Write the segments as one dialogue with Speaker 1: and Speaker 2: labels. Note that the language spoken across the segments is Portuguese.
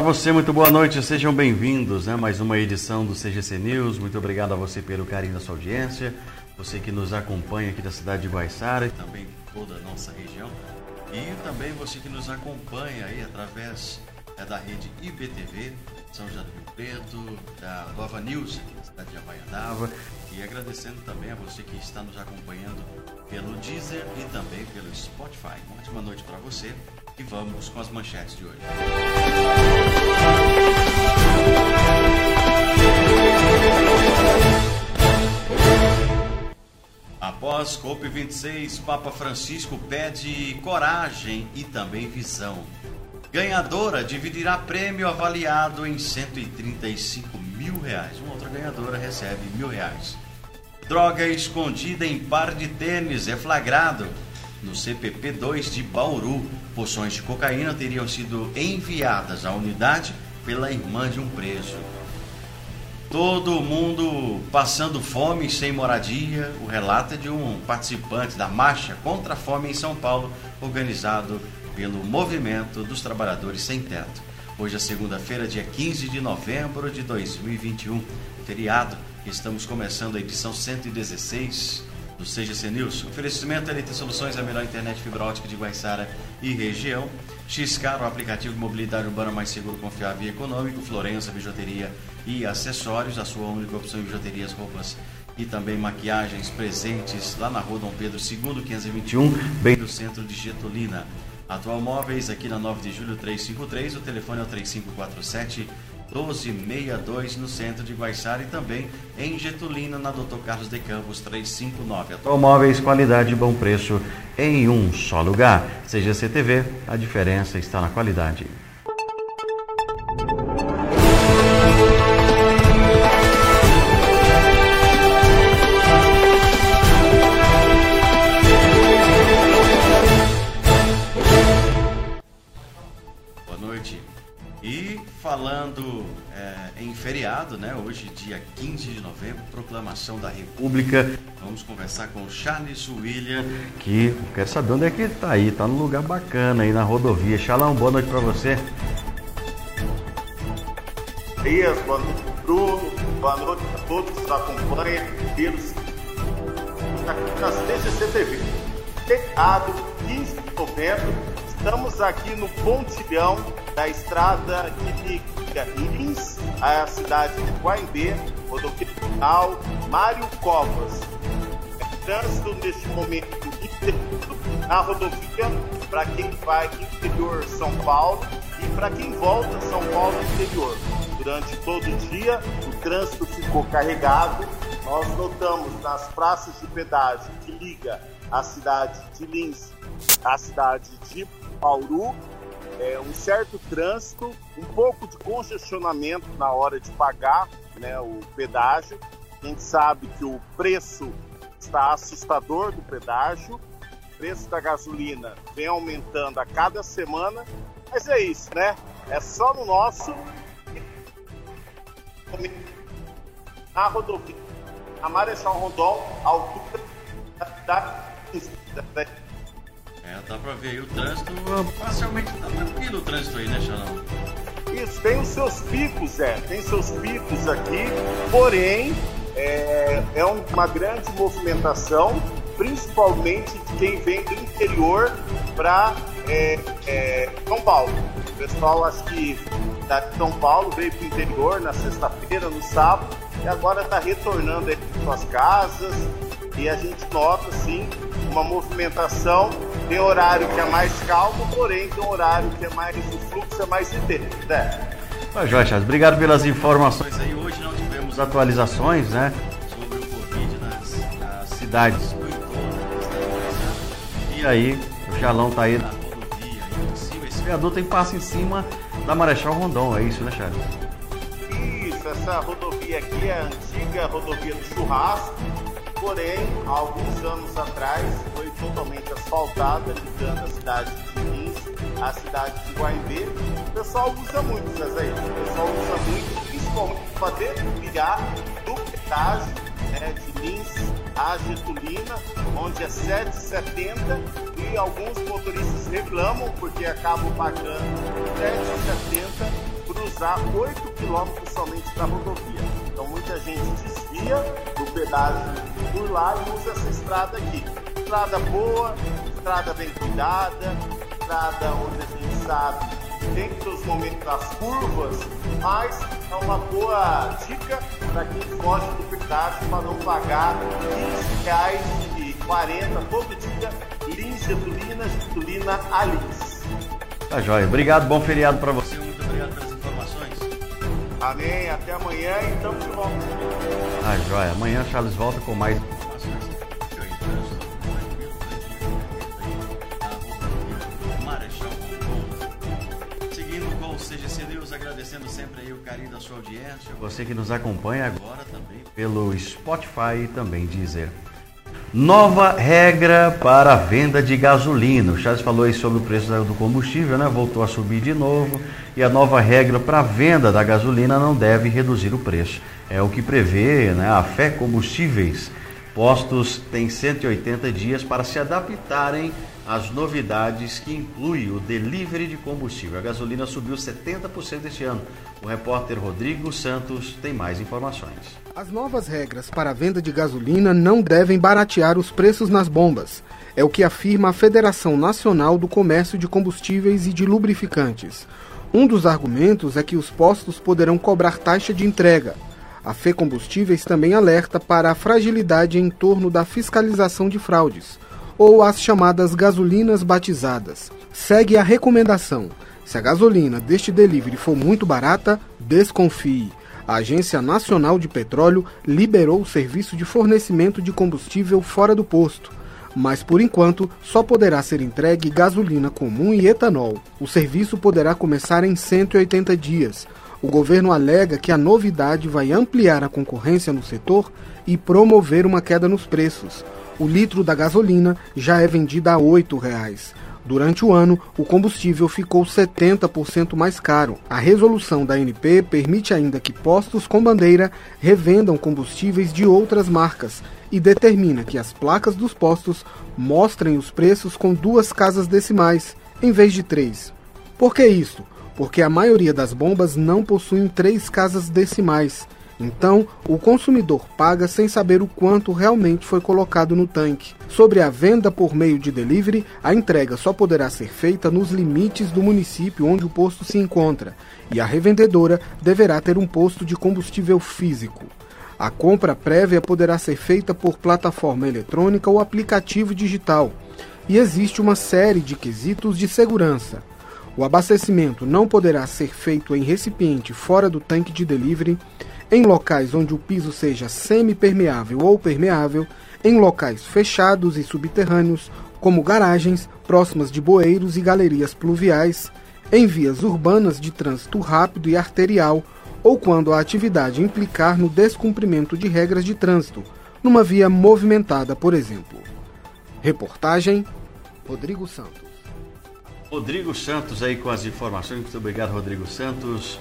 Speaker 1: Olá você, muito boa noite, sejam bem-vindos a né? mais uma edição do CGC News. Muito obrigado a você pelo carinho da sua audiência, você que nos acompanha aqui da cidade de Guaiçara e também toda a nossa região. E também você que nos acompanha aí através é, da rede IBTV, São José do Rio Preto, da Nova News aqui da cidade de Havaianava. E agradecendo também a você que está nos acompanhando pelo Deezer e também pelo Spotify. Uma ótima noite para você e vamos com as manchetes de hoje. Após COP26, Papa Francisco pede coragem e também visão. Ganhadora dividirá prêmio avaliado em 135 mil reais. Uma outra ganhadora recebe mil reais. Droga escondida em par de tênis é flagrado no CPP 2 de Bauru. Poções de cocaína teriam sido enviadas à unidade pela irmã de um preso. Todo mundo passando fome sem moradia. O relato é de um participante da marcha contra a fome em São Paulo, organizado pelo Movimento dos Trabalhadores Sem Teto. Hoje é segunda-feira, dia 15 de novembro de 2021, feriado. Estamos começando a edição 116 do CGC News. Oferecimento LT Soluções, a melhor internet fibra ótica de Guaiçara e região. Xcar, o aplicativo de mobilidade urbana mais seguro, confiável e econômico. Florença, bijuteria e acessórios, a sua única opção em bijuterias, roupas e também maquiagens presentes lá na rua Dom Pedro II, 521, bem no centro de Getulina. Atual Móveis, aqui na 9 de julho 353, o telefone é o 3547 1262 no centro de Guaiçara e também em Getulina, na Dr. Carlos de Campos 359. Automóveis, qualidade e bom preço em um só lugar. Seja CTV, a diferença está na qualidade. Feriado, né? Hoje, dia 15 de novembro, proclamação da República. Vamos conversar com o Charles William, que quer saber onde é que ele tá aí. Tá num lugar bacana aí na rodovia. Shalom, boa noite para você.
Speaker 2: Dias, boa noite, Bruno. Boa noite a todos que nos acompanham. Aqui na CGCTV. Feriado, 15 de novembro, estamos aqui no pontilhão da estrada que liga Lins à cidade de Guaimbê, rodovia final Mário Covas. É trânsito neste momento na rodovia para quem vai interior São Paulo e para quem volta São Paulo interior. Durante todo o dia o trânsito ficou carregado. Nós notamos nas praças de pedágio que liga a cidade de Lins à cidade de Bauru é, um certo trânsito, um pouco de congestionamento na hora de pagar né, o pedágio. A gente sabe que o preço está assustador do pedágio, o preço da gasolina vem aumentando a cada semana, mas é isso, né? É só no nosso na rodovia, a Marechal Rondon, a altura da
Speaker 1: dá pra ver aí o trânsito, parcialmente tá tranquilo o trânsito aí, né, Xanão?
Speaker 2: Isso, tem os seus picos, é, tem seus picos aqui, porém é, é uma grande movimentação, principalmente de quem vem do interior para é, é, São Paulo. O pessoal, acho que da São Paulo veio para o interior na sexta-feira, no sábado, e agora está retornando aí para suas casas, e a gente nota, sim, uma movimentação. Tem horário que é mais calmo, porém tem horário que é mais. o fluxo é mais intenso. Né?
Speaker 1: Tá, Joia obrigado pelas informações aí. Hoje não tivemos atualizações, né? Sobre o Covid nas, nas cidades E aí, o Jalão tá aí na rodovia, aí em cima. Esse viaduto tem passo em cima da Marechal Rondon, é isso, né, Charles?
Speaker 2: Isso, essa rodovia aqui é a antiga rodovia do churrasco porém, há alguns anos atrás foi totalmente asfaltada, ligando a cidade de Lins à cidade de Guaimbê. O pessoal usa muito, Zezé, o pessoal usa muito, principalmente para desviar do pedágio né, de Lins a Getulina, onde é 7,70 e alguns motoristas reclamam porque acabam pagando 7,70 cruzar 8 quilômetros somente da rodovia. Então muita gente desvia pedágio por lá e usa essa estrada aqui. Estrada boa, estrada bem cuidada, estrada onde a gente sabe tem seus momentos das curvas, mas é uma boa dica para quem foge do pedágio para não pagar R$ 15,40 todo dia Lins Getulina, Getulina Alins.
Speaker 1: Tá jóia. Obrigado, bom feriado para você. Muito obrigado pelas informações.
Speaker 2: Amém. Até amanhã e estamos de volta.
Speaker 1: Tá jóia. Amanhã Charles volta com mais informações. Seguindo com o CGC News, agradecendo sempre aí o carinho da sua audiência. Você que nos acompanha agora também pelo Spotify e também Deezer. Nova regra para a venda de gasolina. O Charles falou aí sobre o preço do combustível, né? Voltou a subir de novo. E a nova regra para a venda da gasolina não deve reduzir o preço. É o que prevê né? a Fé Combustíveis. Postos têm 180 dias para se adaptarem às novidades que inclui o delivery de combustível. A gasolina subiu 70% este ano. O repórter Rodrigo Santos tem mais informações.
Speaker 3: As novas regras para a venda de gasolina não devem baratear os preços nas bombas. É o que afirma a Federação Nacional do Comércio de Combustíveis e de Lubrificantes. Um dos argumentos é que os postos poderão cobrar taxa de entrega. A Fê Combustíveis também alerta para a fragilidade em torno da fiscalização de fraudes, ou as chamadas gasolinas batizadas. Segue a recomendação: se a gasolina deste delivery for muito barata, desconfie a Agência Nacional de Petróleo liberou o serviço de fornecimento de combustível fora do posto, mas por enquanto só poderá ser entregue gasolina comum e etanol. O serviço poderá começar em 180 dias. O governo alega que a novidade vai ampliar a concorrência no setor e promover uma queda nos preços. O litro da gasolina já é vendido a R$ 8,00. Durante o ano, o combustível ficou 70% mais caro. A resolução da ANP permite ainda que postos com bandeira revendam combustíveis de outras marcas e determina que as placas dos postos mostrem os preços com duas casas decimais, em vez de três. Por que isso? Porque a maioria das bombas não possuem três casas decimais então, o consumidor paga sem saber o quanto realmente foi colocado no tanque. Sobre a venda por meio de delivery, a entrega só poderá ser feita nos limites do município onde o posto se encontra, e a revendedora deverá ter um posto de combustível físico. A compra prévia poderá ser feita por plataforma eletrônica ou aplicativo digital, e existe uma série de quesitos de segurança. O abastecimento não poderá ser feito em recipiente fora do tanque de delivery em locais onde o piso seja semi-permeável ou permeável, em locais fechados e subterrâneos, como garagens, próximas de bueiros e galerias pluviais, em vias urbanas de trânsito rápido e arterial, ou quando a atividade implicar no descumprimento de regras de trânsito, numa via movimentada, por exemplo. Reportagem Rodrigo Santos.
Speaker 1: Rodrigo Santos aí com as informações. Muito obrigado, Rodrigo Santos.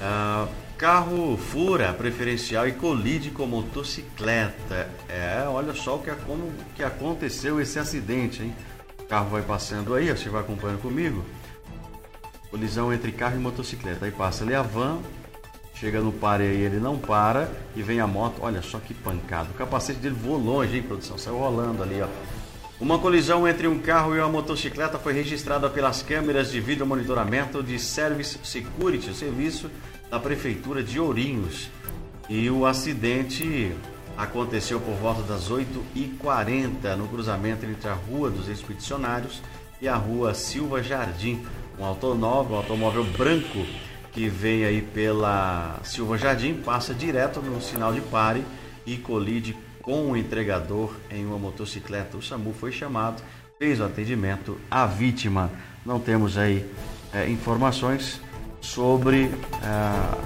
Speaker 1: Uh, Carro fura preferencial e colide com motocicleta. É, olha só o que, como que aconteceu esse acidente, hein? O carro vai passando aí, você vai acompanhando comigo. Colisão entre carro e motocicleta. Aí passa ali a van, chega no pare aí, ele não para e vem a moto. Olha só que pancada. O capacete dele voou longe, hein, produção? Saiu rolando ali, ó. Uma colisão entre um carro e uma motocicleta foi registrada pelas câmeras de vídeo monitoramento de Service Security, serviço da Prefeitura de Ourinhos. E o acidente aconteceu por volta das 8h40 no cruzamento entre a Rua dos Expedicionários e a Rua Silva Jardim. Um automóvel, um automóvel branco que vem aí pela Silva Jardim passa direto no sinal de pare e colide com o entregador em uma motocicleta. O SAMU foi chamado, fez o atendimento. A vítima, não temos aí é, informações, sobre ah,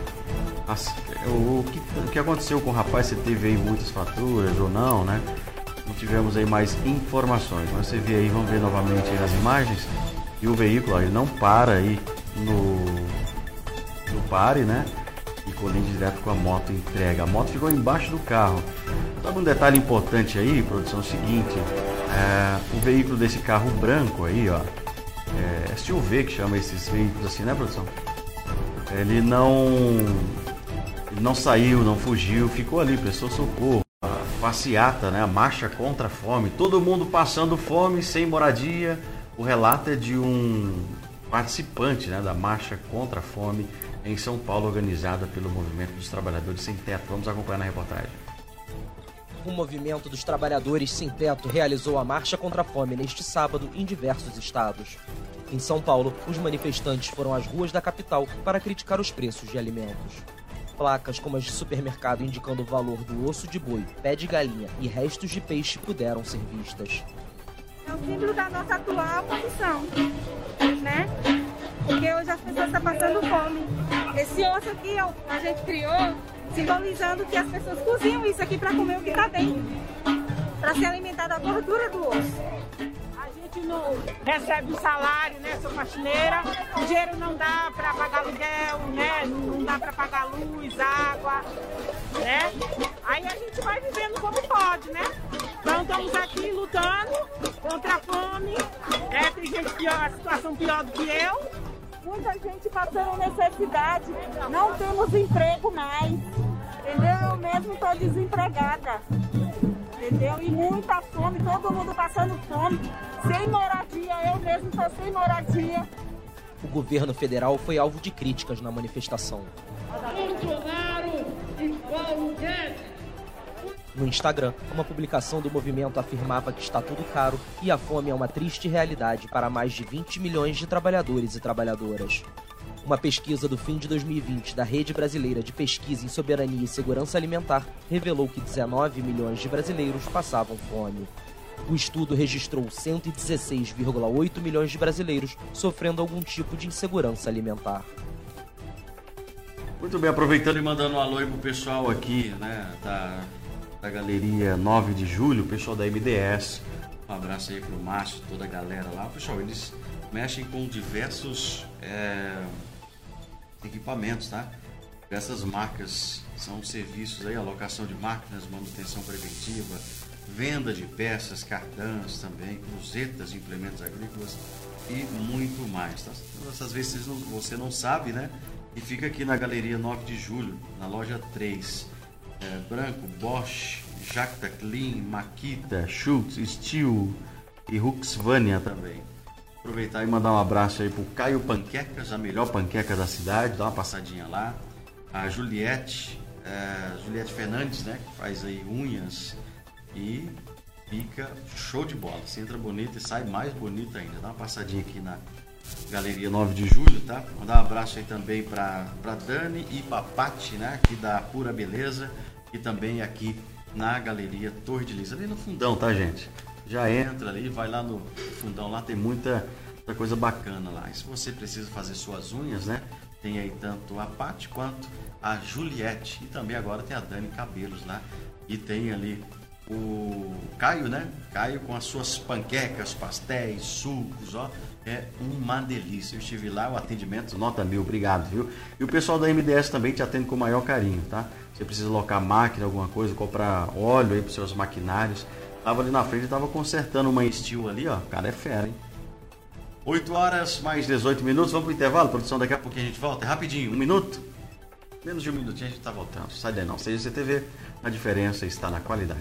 Speaker 1: as, o, que, o que aconteceu com o rapaz, se teve aí muitas faturas ou não, né? Não tivemos aí mais informações. Mas você vê aí, vamos ver novamente as imagens. E o veículo, ó, ele não para aí no, no pare, né? E colide direto com a moto entrega. A moto ficou embaixo do carro. Sabe um detalhe importante aí, produção? É o seguinte: é, o veículo desse carro branco aí, ó. É, SUV que chama esses veículos assim, né, produção? ele não ele não saiu, não fugiu, ficou ali, prestou socorro. A passeata, né, a marcha contra a fome, todo mundo passando fome, sem moradia. O relato é de um participante né, da marcha contra a fome em São Paulo, organizada pelo Movimento dos Trabalhadores Sem Teto. Vamos acompanhar na reportagem.
Speaker 4: O Movimento dos Trabalhadores Sem Teto realizou a marcha contra a fome neste sábado em diversos estados. Em São Paulo, os manifestantes foram às ruas da capital para criticar os preços de alimentos. Placas como as de supermercado indicando o valor do osso de boi, pé de galinha e restos de peixe puderam ser vistas.
Speaker 5: É o símbolo da nossa atual condição, né? Porque hoje as pessoas estão passando fome. Esse osso aqui a gente criou simbolizando que as pessoas cozinham isso aqui para comer o que está dentro, para se alimentar da gordura do osso
Speaker 6: gente não recebe o salário, né? Sou faxineira, o dinheiro não dá para pagar aluguel, né? Não dá para pagar luz, água, né? Aí a gente vai vivendo como pode, né? Então estamos aqui lutando contra a fome, né? Tem gente pior, a situação pior do que eu.
Speaker 5: Muita gente passando necessidade, não temos emprego mais, entendeu? Eu mesmo estou desempregada entendeu? E muita fome, todo mundo passando fome, sem moradia, eu mesmo estou sem moradia.
Speaker 4: O governo federal foi alvo de críticas na manifestação. No Instagram, uma publicação do movimento afirmava que está tudo caro e a fome é uma triste realidade para mais de 20 milhões de trabalhadores e trabalhadoras. Uma pesquisa do fim de 2020 da Rede Brasileira de Pesquisa em Soberania e Segurança Alimentar revelou que 19 milhões de brasileiros passavam fome. O estudo registrou 116,8 milhões de brasileiros sofrendo algum tipo de insegurança alimentar.
Speaker 1: Muito bem, aproveitando e mandando um alô aí pro pessoal aqui, né, da, da galeria 9 de julho, o pessoal da MDS. Um abraço aí pro Márcio, toda a galera lá. Pessoal, eles mexem com diversos é, equipamentos, tá? Essas marcas são serviços aí, alocação de máquinas, manutenção preventiva, venda de peças, cartões também, cruzetas, implementos agrícolas e muito mais. Tá? Essas vezes você não sabe, né? E fica aqui na Galeria 9 de Julho, na loja 3. É, Branco, Bosch, Jacta Clean, Makita, Schultz, Steel e Huxvania também. Aproveitar e mandar um abraço aí pro Caio Panquecas, a melhor panqueca da cidade, dá uma passadinha lá. A Juliette, é, Juliette Fernandes, né, que faz aí unhas e fica show de bola. Você entra bonita e sai mais bonita ainda. Dá uma passadinha aqui na Galeria 9 de Julho, tá? Mandar um abraço aí também para Dani e pra Pati, né, aqui da Pura Beleza e também aqui na Galeria Torre de Lisa, ali no fundão, tá, gente? já entra ali, vai lá no fundão, lá tem muita, muita coisa bacana lá. E se você precisa fazer suas unhas, né? Tem aí tanto a Paty quanto a Juliette. E também agora tem a Dani Cabelos lá. E tem ali o Caio, né? Caio com as suas panquecas, pastéis, sucos, ó. É uma delícia. Eu estive lá, o atendimento, nota mil, obrigado, viu? E o pessoal da MDS também te atende com o maior carinho, tá? Você precisa locar máquina, alguma coisa, comprar óleo aí para os seus maquinários. Tava ali na frente e tava consertando uma Steel ali, ó. O cara é fera, hein? 8 horas mais 18 minutos. Vamos pro intervalo, produção. Daqui a pouquinho a gente volta. É rapidinho, um minuto. Menos de um minutinho a gente tá voltando. Sai daí não. Seja CTV, a diferença está na qualidade.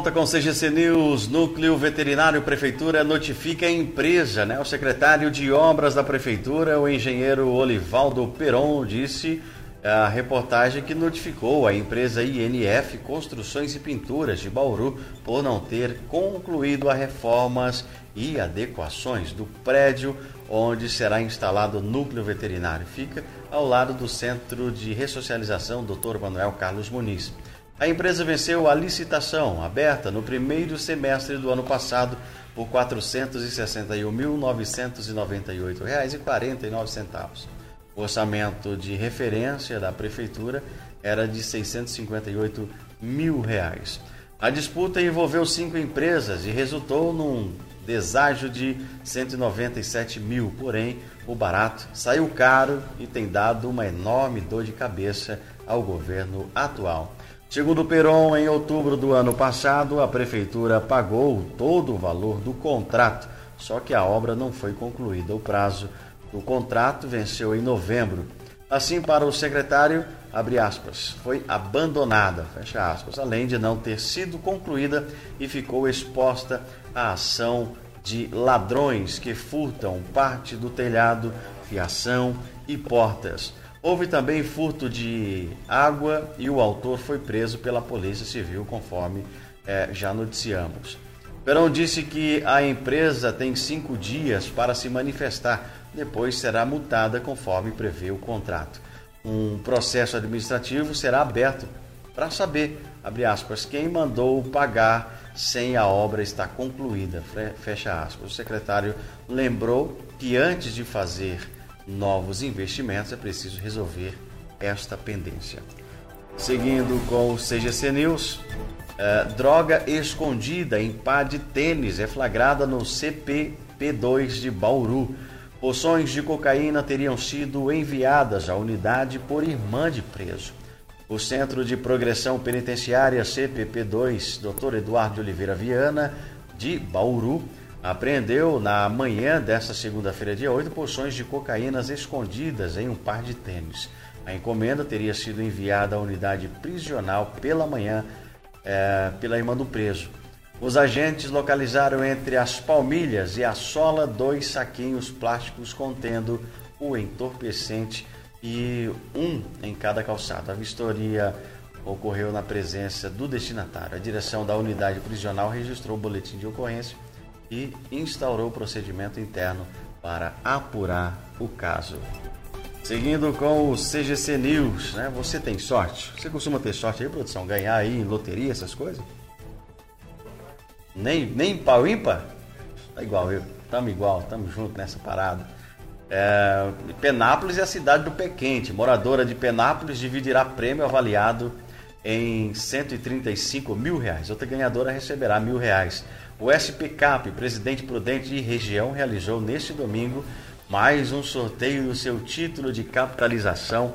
Speaker 1: Volta com CGC News, Núcleo Veterinário Prefeitura notifica a empresa, né? O secretário de Obras da Prefeitura, o engenheiro Olivaldo Peron, disse a reportagem que notificou a empresa INF Construções e Pinturas de Bauru por não ter concluído as reformas e adequações do prédio onde será instalado o núcleo veterinário. Fica ao lado do Centro de Ressocialização Dr. Manuel Carlos Muniz. A empresa venceu a licitação aberta no primeiro semestre do ano passado por R$ 461.998,49. O orçamento de referência da prefeitura era de 658 mil reais. A disputa envolveu cinco empresas e resultou num deságio de 197 mil, porém o barato saiu caro e tem dado uma enorme dor de cabeça ao governo atual. Segundo Peron, em outubro do ano passado, a prefeitura pagou todo o valor do contrato, só que a obra não foi concluída. O prazo o contrato venceu em novembro. Assim, para o secretário, abre aspas, foi abandonada, fecha aspas, além de não ter sido concluída e ficou exposta à ação de ladrões que furtam parte do telhado, fiação e portas. Houve também furto de água e o autor foi preso pela Polícia Civil, conforme é, já noticiamos. Perão disse que a empresa tem cinco dias para se manifestar depois será multada conforme prevê o contrato. Um processo administrativo será aberto para saber, aspas, quem mandou pagar sem a obra estar concluída, fecha aspas. O secretário lembrou que antes de fazer novos investimentos é preciso resolver esta pendência. Seguindo com o CGC News, eh, droga escondida em pá de tênis é flagrada no CPP2 de Bauru. Poções de cocaína teriam sido enviadas à unidade por irmã de preso. O Centro de Progressão Penitenciária CPP2, Dr. Eduardo Oliveira Viana, de Bauru, apreendeu na manhã desta segunda-feira, dia 8, poções de cocaínas escondidas em um par de tênis. A encomenda teria sido enviada à unidade prisional pela manhã é, pela irmã do preso. Os agentes localizaram entre as palmilhas e a sola dois saquinhos plásticos contendo o entorpecente e um em cada calçado. A vistoria ocorreu na presença do destinatário. A direção da unidade prisional registrou o boletim de ocorrência e instaurou o procedimento interno para apurar o caso. Seguindo com o CGC News, né? Você tem sorte? Você costuma ter sorte aí, produção? Ganhar aí em loteria, essas coisas? Nem, nem pau ímpar? Tá igual eu. Tamo igual, tamo junto nessa parada. É, Penápolis é a cidade do pé quente. Moradora de Penápolis dividirá prêmio avaliado em 135 mil reais. Outra ganhadora receberá mil reais. O SPCAP, presidente prudente de região, realizou neste domingo mais um sorteio do seu título de capitalização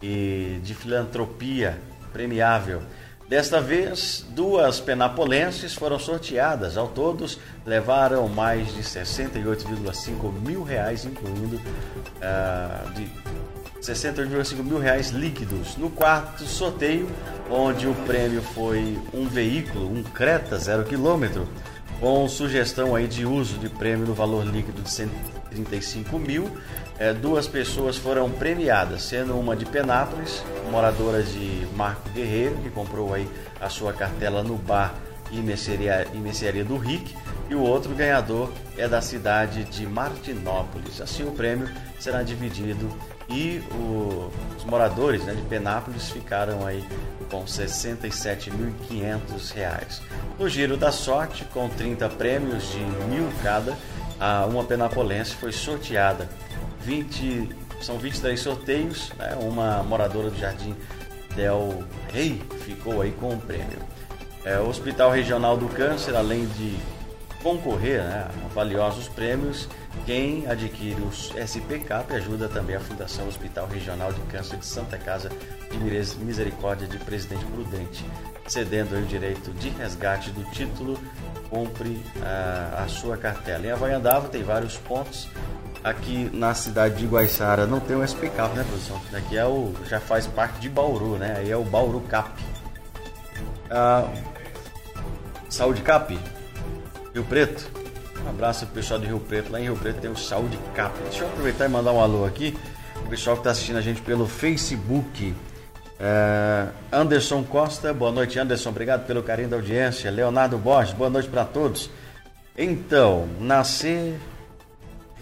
Speaker 1: e de filantropia premiável Desta vez, duas penapolenses foram sorteadas. Ao todos, levaram mais de 68,5 mil reais, incluindo uh, de 68,5 mil reais líquidos. No quarto sorteio, onde o prêmio foi um veículo, um Creta zero quilômetro, com sugestão aí de uso de prêmio no valor líquido de 135 mil é, duas pessoas foram premiadas, sendo uma de Penápolis, moradora de Marco Guerreiro, que comprou aí a sua cartela no bar e mercearia, do RIC, e o outro ganhador é da cidade de Martinópolis. Assim o prêmio será dividido e o, os moradores né, de Penápolis ficaram aí com R$ 67.500. No giro da sorte, com 30 prêmios de mil cada, uma penapolense foi sorteada 20, são 23 sorteios, né? uma moradora do Jardim Del Rey ficou aí com o prêmio. É, o Hospital Regional do Câncer, além de concorrer né, a valiosos prêmios, quem adquire os SPCAP ajuda também a Fundação Hospital Regional de Câncer de Santa Casa de Misericórdia de Presidente Prudente, cedendo o direito de resgate do título, compre a, ah, a sua cartela. Em Havaiandava tem vários pontos aqui na cidade de Guaiçara não tem o SPCAP, né, produção? Aqui é o, já faz parte de Bauru, né? Aí é o Bauru Cap. Ah, Saúde Cap, Rio Preto. Um abraço pro pessoal de Rio Preto. Lá em Rio Preto tem o Saúde Cap. Deixa eu aproveitar e mandar um alô aqui o pessoal que está assistindo a gente pelo Facebook. É, Anderson Costa, boa noite, Anderson. Obrigado pelo carinho da audiência. Leonardo Borges, boa noite para todos. Então, nascer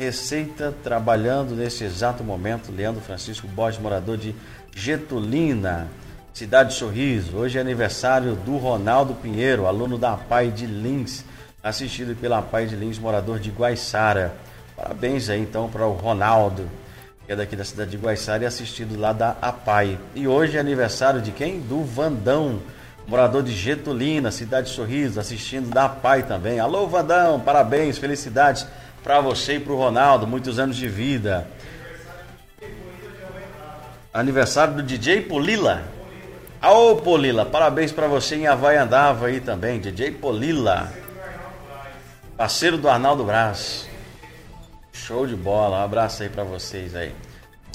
Speaker 1: Receita trabalhando nesse exato momento. Leandro Francisco Borges, morador de Getulina, cidade de Sorriso. Hoje é aniversário do Ronaldo Pinheiro, aluno da PAI de Lins, assistido pela PAI de Lins, morador de Guaiçara. Parabéns aí então para o Ronaldo, que é daqui da cidade de Guaiçara e assistido lá da APAI. E hoje é aniversário de quem? Do Vandão, morador de Getulina, cidade de Sorriso, assistindo da APAI também. Alô, Vandão, parabéns, felicidades para você e para o Ronaldo, muitos anos de vida. Aniversário do DJ Polila. Ô Polila, parabéns para você em Havaiandava aí também, DJ Polila. Parceiro do Arnaldo Braz. Show de bola, um abraço aí para vocês aí.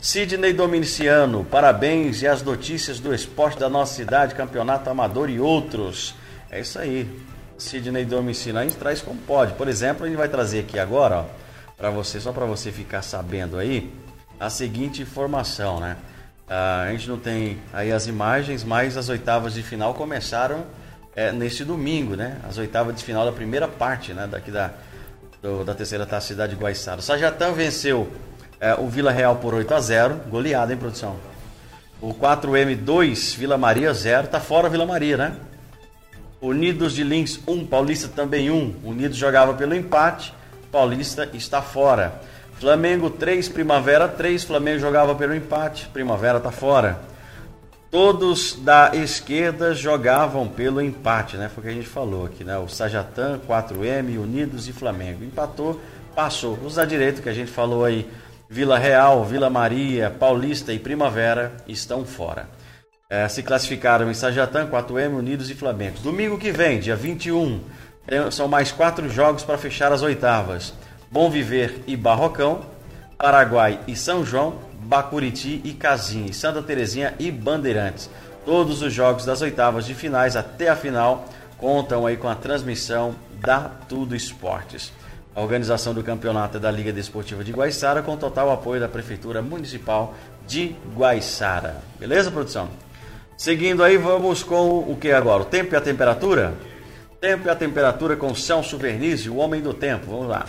Speaker 1: Sidney Dominiciano, parabéns e as notícias do esporte da nossa cidade, campeonato amador e outros. É isso aí. Sidney Domicílio, a gente traz como pode. Por exemplo, a gente vai trazer aqui agora, para você, só para você ficar sabendo aí, a seguinte informação, né? a gente não tem aí as imagens, mas as oitavas de final começaram é, neste domingo, né? As oitavas de final da primeira parte, né? Daqui da, do, da terceira taça cidade de Guaiçara. O Sajatã venceu é, o Vila Real por 8 a 0 goleada em produção. O 4M2, Vila Maria 0, tá fora Vila Maria, né? Unidos de Lins 1, Paulista também 1. Unidos jogava pelo empate, Paulista está fora. Flamengo 3, Primavera 3, Flamengo jogava pelo empate, Primavera está fora. Todos da esquerda jogavam pelo empate, né? Foi o que a gente falou aqui, né? O Sajatan, 4M, Unidos e Flamengo. Empatou, passou. Os da direita que a gente falou aí, Vila Real, Vila Maria, Paulista e Primavera estão fora é, se classificaram em Sajatã, 4M, Unidos e Flamengo. Domingo que vem, dia 21, são mais quatro jogos para fechar as oitavas. Bom Viver e Barrocão, Paraguai e São João, Bacuriti e Casim, Santa Terezinha e Bandeirantes. Todos os jogos das oitavas de finais até a final contam aí com a transmissão da Tudo Esportes. A organização do campeonato é da Liga Desportiva de Guaiçara com total apoio da Prefeitura Municipal de Guaiçara. Beleza, produção? Seguindo aí, vamos com o que agora? O tempo e a temperatura? Tempo e a temperatura com Celso Vernizzi, o homem do tempo. Vamos lá.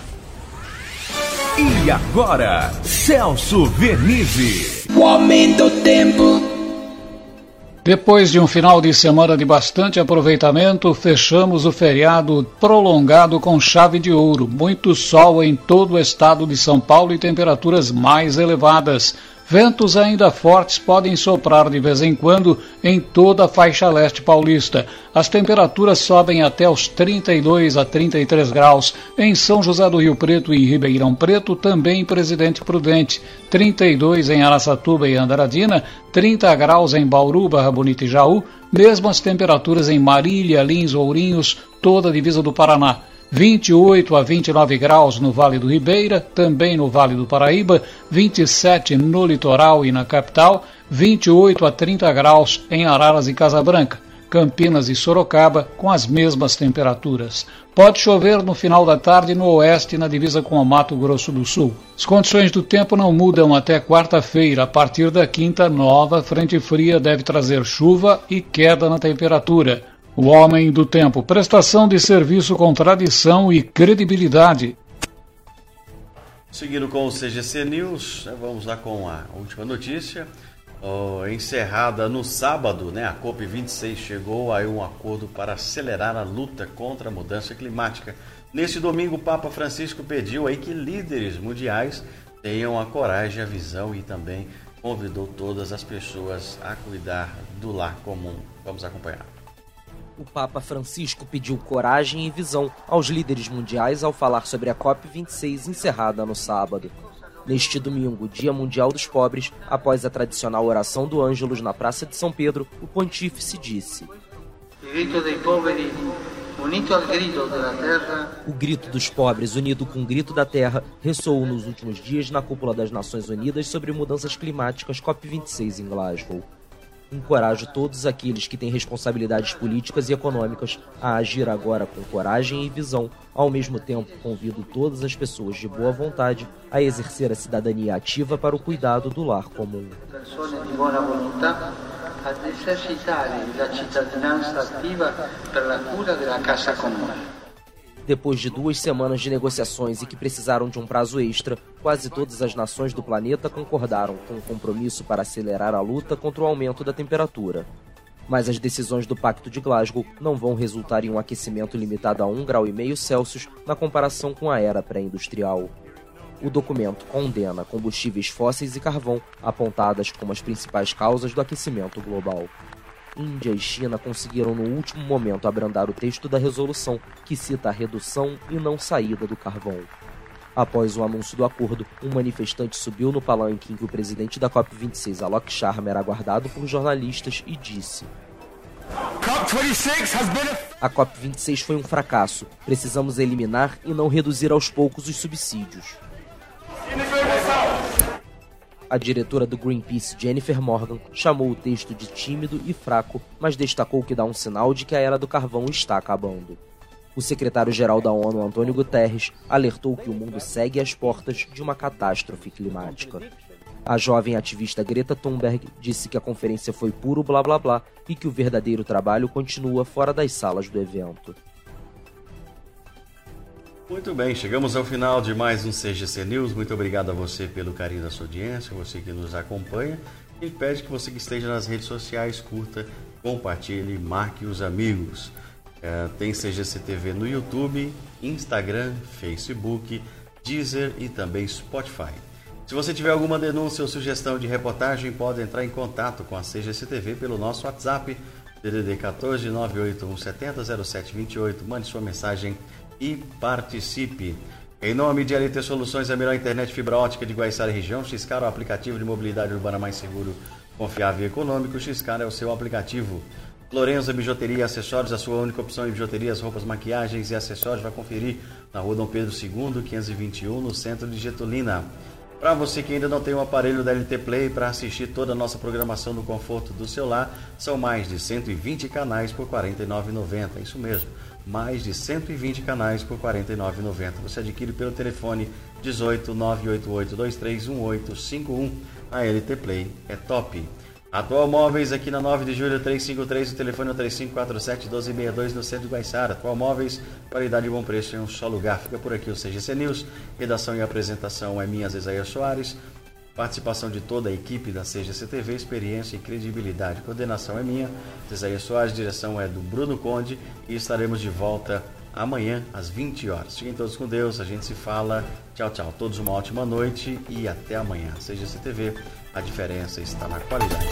Speaker 7: E agora, Celso Vernizzi.
Speaker 8: O homem do tempo.
Speaker 9: Depois de um final de semana de bastante aproveitamento, fechamos o feriado prolongado com chave de ouro. Muito sol em todo o estado de São Paulo e temperaturas mais elevadas. Ventos ainda fortes podem soprar de vez em quando em toda a faixa leste paulista. As temperaturas sobem até os 32 a 33 graus em São José do Rio Preto e Ribeirão Preto, também em Presidente Prudente, 32 em Araçatuba e Andradina, 30 graus em Bauru, Barra Bonita e Jaú, mesmas temperaturas em Marília, Lins, Ourinhos, toda a divisa do Paraná. 28 a 29 graus no Vale do Ribeira, também no Vale do Paraíba, 27 no litoral e na capital, 28 a 30 graus em Araras e Casabranca, Campinas e Sorocaba com as mesmas temperaturas. Pode chover no final da tarde no oeste na divisa com o Mato Grosso do Sul. As condições do tempo não mudam até quarta-feira. A partir da quinta, nova frente fria deve trazer chuva e queda na temperatura. O Homem do Tempo. Prestação de serviço com tradição e credibilidade.
Speaker 1: Seguindo com o CGC News, né, vamos lá com a última notícia. Oh, encerrada no sábado, né, a COP26 chegou a um acordo para acelerar a luta contra a mudança climática. Neste domingo, o Papa Francisco pediu aí que líderes mundiais tenham a coragem, a visão e também convidou todas as pessoas a cuidar do lar comum. Vamos acompanhar
Speaker 4: o Papa Francisco pediu coragem e visão aos líderes mundiais ao falar sobre a COP26 encerrada no sábado. Neste domingo, Dia Mundial dos Pobres, após a tradicional oração do Ângelus na Praça de São Pedro, o pontífice disse: O grito dos pobres, unido com o grito da terra, ressoou nos últimos dias na cúpula das Nações Unidas sobre mudanças climáticas COP26 em Glasgow. Encorajo todos aqueles que têm responsabilidades políticas e econômicas a agir agora com coragem e visão. Ao mesmo tempo, convido todas as pessoas de boa vontade a exercer a cidadania ativa para o cuidado do lar comum.
Speaker 10: cura casa.
Speaker 4: Depois de duas semanas de negociações e que precisaram de um prazo extra, quase todas as nações do planeta concordaram com o compromisso para acelerar a luta contra o aumento da temperatura. Mas as decisões do Pacto de Glasgow não vão resultar em um aquecimento limitado a 1,5 grau Celsius na comparação com a era pré-industrial. O documento condena combustíveis fósseis e carvão, apontadas como as principais causas do aquecimento global. Índia e China conseguiram no último momento abrandar o texto da resolução, que cita a redução e não saída do carvão. Após o anúncio do acordo, um manifestante subiu no palanque em que o presidente da COP26, Alok Sharma, era aguardado por jornalistas e disse: A COP26 foi um fracasso. Precisamos eliminar e não reduzir aos poucos os subsídios. A diretora do Greenpeace, Jennifer Morgan, chamou o texto de tímido e fraco, mas destacou que dá um sinal de que a era do carvão está acabando. O secretário-geral da ONU, Antônio Guterres, alertou que o mundo segue às portas de uma catástrofe climática. A jovem ativista Greta Thunberg disse que a conferência foi puro blá blá blá e que o verdadeiro trabalho continua fora das salas do evento.
Speaker 1: Muito bem, chegamos ao final de mais um CGC News. Muito obrigado a você pelo carinho da sua audiência, você que nos acompanha. E pede que você que esteja nas redes sociais, curta, compartilhe, marque os amigos. É, tem CGC TV no YouTube, Instagram, Facebook, Deezer e também Spotify. Se você tiver alguma denúncia ou sugestão de reportagem, pode entrar em contato com a CGC TV pelo nosso WhatsApp, DDD 14 98170 0728. Mande sua mensagem e participe. Em nome de LT Soluções, a melhor internet fibra ótica de Guaiçara região, Xcar é o aplicativo de mobilidade urbana mais seguro, confiável e econômico. Xcar é o seu aplicativo. Lorenza Bijuteria e Acessórios, a sua única opção em bijuterias, roupas, maquiagens e acessórios. Vai conferir na rua Dom Pedro II, 521, no centro de Getulina. Para você que ainda não tem um aparelho da LT Play para assistir toda a nossa programação no conforto do celular, são mais de 120 canais por R$ 49,90. Isso mesmo mais de 120 canais por R$ 49,90. Você adquire pelo telefone 18 988 A LT Play é top. Atual Móveis aqui na 9 de julho 353, o telefone é 3547 1262 no centro de Guaiçara. Atual Móveis, qualidade e bom preço em um só lugar. Fica por aqui o CGC News. Redação e apresentação é minha Zezaia Soares. Participação de toda a equipe da CGCTV, experiência e credibilidade. Coordenação é minha, Cesaria Soares, direção é do Bruno Conde e estaremos de volta amanhã às 20 horas. Fiquem todos com Deus, a gente se fala. Tchau, tchau. Todos uma ótima noite e até amanhã. CGCTV, a diferença está na qualidade.